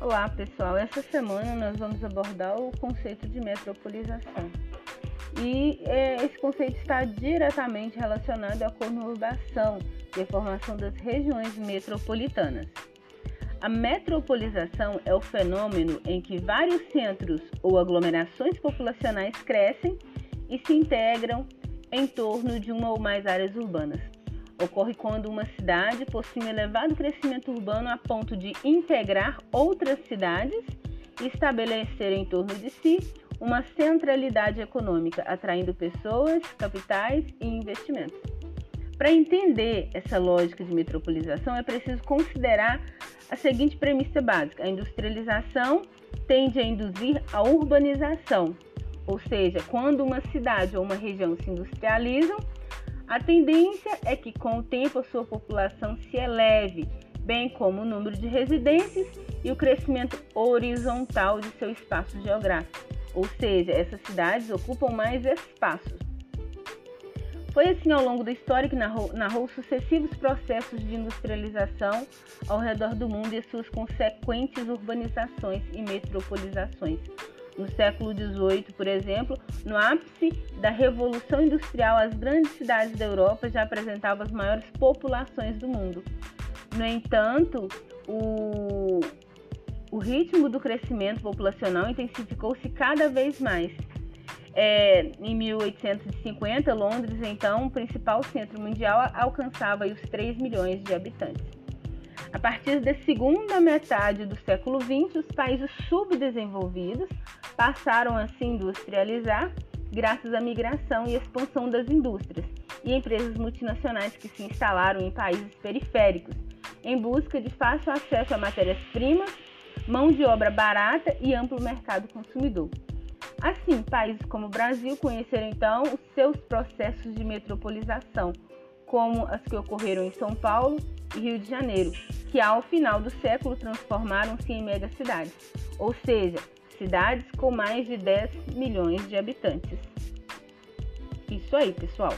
Olá pessoal, essa semana nós vamos abordar o conceito de metropolização. E é, esse conceito está diretamente relacionado à conurbação e à formação das regiões metropolitanas. A metropolização é o fenômeno em que vários centros ou aglomerações populacionais crescem e se integram em torno de uma ou mais áreas urbanas. Ocorre quando uma cidade possui um elevado crescimento urbano a ponto de integrar outras cidades e estabelecer em torno de si uma centralidade econômica, atraindo pessoas, capitais e investimentos. Para entender essa lógica de metropolização, é preciso considerar a seguinte premissa básica: a industrialização tende a induzir a urbanização, ou seja, quando uma cidade ou uma região se industrializam, a tendência é que com o tempo a sua população se eleve, bem como o número de residências e o crescimento horizontal de seu espaço geográfico, ou seja, essas cidades ocupam mais espaços. Foi assim ao longo da história que narrou, narrou sucessivos processos de industrialização ao redor do mundo e suas consequentes urbanizações e metropolizações, no século XVIII, por exemplo, no ápice da Revolução Industrial, as grandes cidades da Europa já apresentavam as maiores populações do mundo. No entanto, o, o ritmo do crescimento populacional intensificou-se cada vez mais. É, em 1850, Londres, então, o principal centro mundial, alcançava os 3 milhões de habitantes. A partir da segunda metade do século XX, os países subdesenvolvidos passaram a se industrializar graças à migração e expansão das indústrias e empresas multinacionais que se instalaram em países periféricos em busca de fácil acesso a matérias-primas, mão de obra barata e amplo mercado consumidor. Assim, países como o Brasil conheceram então os seus processos de metropolização, como as que ocorreram em São Paulo e Rio de Janeiro, que ao final do século transformaram-se em megacidades, ou seja, cidades com mais de 10 milhões de habitantes. Isso aí, pessoal.